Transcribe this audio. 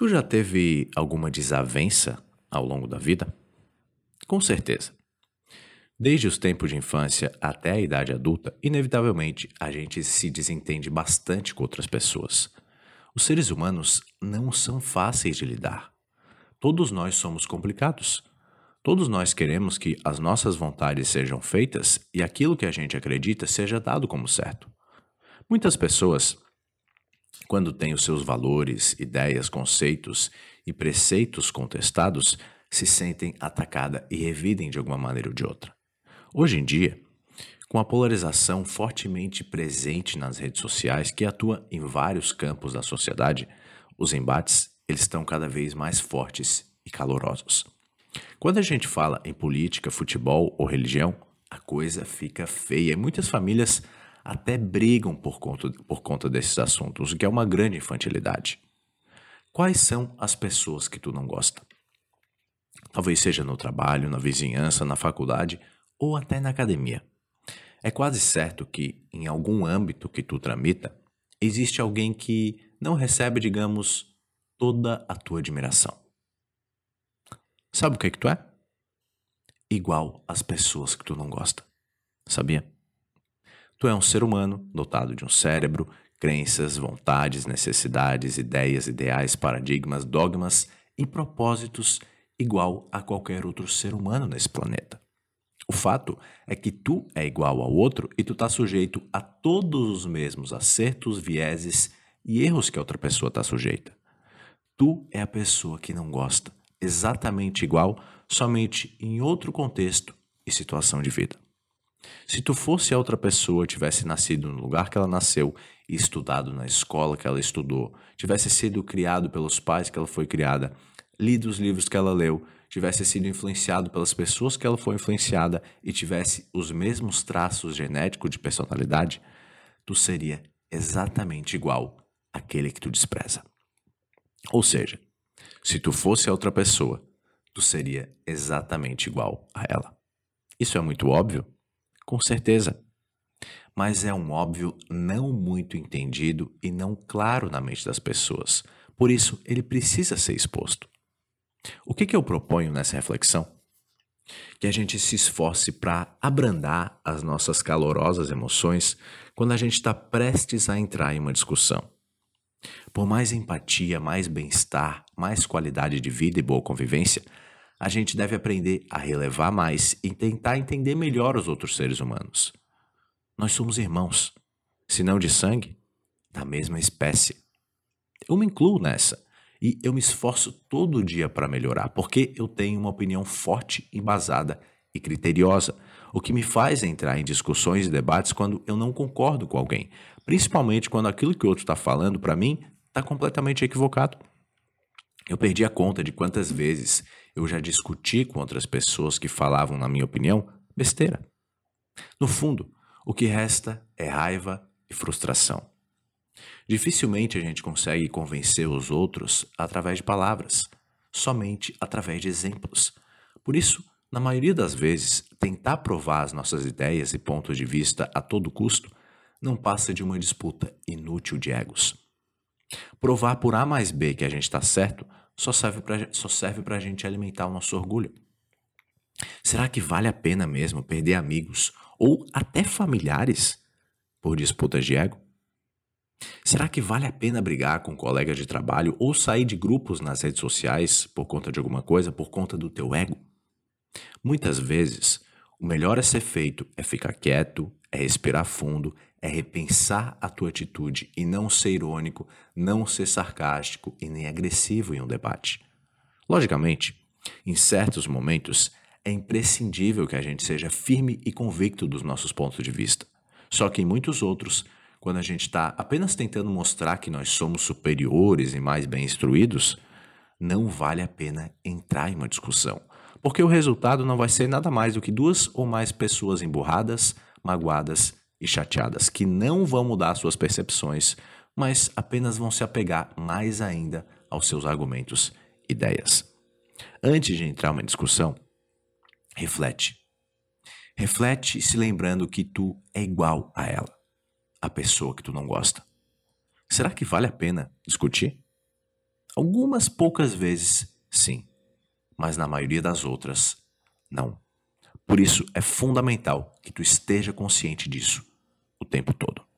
Tu já teve alguma desavença ao longo da vida? Com certeza. Desde os tempos de infância até a idade adulta, inevitavelmente a gente se desentende bastante com outras pessoas. Os seres humanos não são fáceis de lidar. Todos nós somos complicados. Todos nós queremos que as nossas vontades sejam feitas e aquilo que a gente acredita seja dado como certo. Muitas pessoas quando tem os seus valores, ideias, conceitos e preceitos contestados, se sentem atacada e revidem de alguma maneira ou de outra. Hoje em dia, com a polarização fortemente presente nas redes sociais que atua em vários campos da sociedade, os embates eles estão cada vez mais fortes e calorosos. Quando a gente fala em política, futebol ou religião, a coisa fica feia e muitas famílias até brigam por conta, por conta desses assuntos, o que é uma grande infantilidade. Quais são as pessoas que tu não gosta? Talvez seja no trabalho, na vizinhança, na faculdade ou até na academia. É quase certo que, em algum âmbito que tu tramita, existe alguém que não recebe, digamos, toda a tua admiração. Sabe o que, é que tu é? Igual às pessoas que tu não gosta. Sabia? Tu é um ser humano dotado de um cérebro, crenças, vontades, necessidades, ideias, ideais, paradigmas, dogmas e propósitos igual a qualquer outro ser humano nesse planeta. O fato é que tu é igual ao outro e tu está sujeito a todos os mesmos acertos, vieses e erros que a outra pessoa está sujeita. Tu é a pessoa que não gosta, exatamente igual, somente em outro contexto e situação de vida. Se tu fosse outra pessoa, tivesse nascido no lugar que ela nasceu estudado na escola que ela estudou, tivesse sido criado pelos pais que ela foi criada, lido os livros que ela leu, tivesse sido influenciado pelas pessoas que ela foi influenciada e tivesse os mesmos traços genéticos de personalidade, tu seria exatamente igual àquele que tu despreza. Ou seja, se tu fosse outra pessoa, tu seria exatamente igual a ela. Isso é muito óbvio? Com certeza. Mas é um óbvio não muito entendido e não claro na mente das pessoas. Por isso, ele precisa ser exposto. O que, que eu proponho nessa reflexão? Que a gente se esforce para abrandar as nossas calorosas emoções quando a gente está prestes a entrar em uma discussão. Por mais empatia, mais bem-estar, mais qualidade de vida e boa convivência, a gente deve aprender a relevar mais e tentar entender melhor os outros seres humanos. Nós somos irmãos, se não de sangue, da mesma espécie. Eu me incluo nessa e eu me esforço todo dia para melhorar, porque eu tenho uma opinião forte, embasada e criteriosa, o que me faz entrar em discussões e debates quando eu não concordo com alguém, principalmente quando aquilo que o outro está falando para mim está completamente equivocado. Eu perdi a conta de quantas vezes eu já discuti com outras pessoas que falavam, na minha opinião, besteira. No fundo, o que resta é raiva e frustração. Dificilmente a gente consegue convencer os outros através de palavras, somente através de exemplos. Por isso, na maioria das vezes, tentar provar as nossas ideias e pontos de vista a todo custo não passa de uma disputa inútil de egos. Provar por A mais B que a gente está certo só serve para só serve a gente alimentar o nosso orgulho. Será que vale a pena mesmo perder amigos ou até familiares por disputas de ego? Será que vale a pena brigar com colegas de trabalho ou sair de grupos nas redes sociais por conta de alguma coisa, por conta do teu ego? Muitas vezes, o melhor a ser feito é ficar quieto, é respirar fundo, é repensar a tua atitude e não ser irônico, não ser sarcástico e nem agressivo em um debate. Logicamente, em certos momentos, é imprescindível que a gente seja firme e convicto dos nossos pontos de vista. Só que em muitos outros, quando a gente está apenas tentando mostrar que nós somos superiores e mais bem instruídos, não vale a pena entrar em uma discussão, porque o resultado não vai ser nada mais do que duas ou mais pessoas emburradas, magoadas e chateadas que não vão mudar suas percepções, mas apenas vão se apegar mais ainda aos seus argumentos, ideias. Antes de entrar uma discussão, reflete. Reflete se lembrando que tu é igual a ela, a pessoa que tu não gosta. Será que vale a pena discutir? Algumas poucas vezes, sim, mas na maioria das outras, não. Por isso é fundamental que tu esteja consciente disso o tempo todo.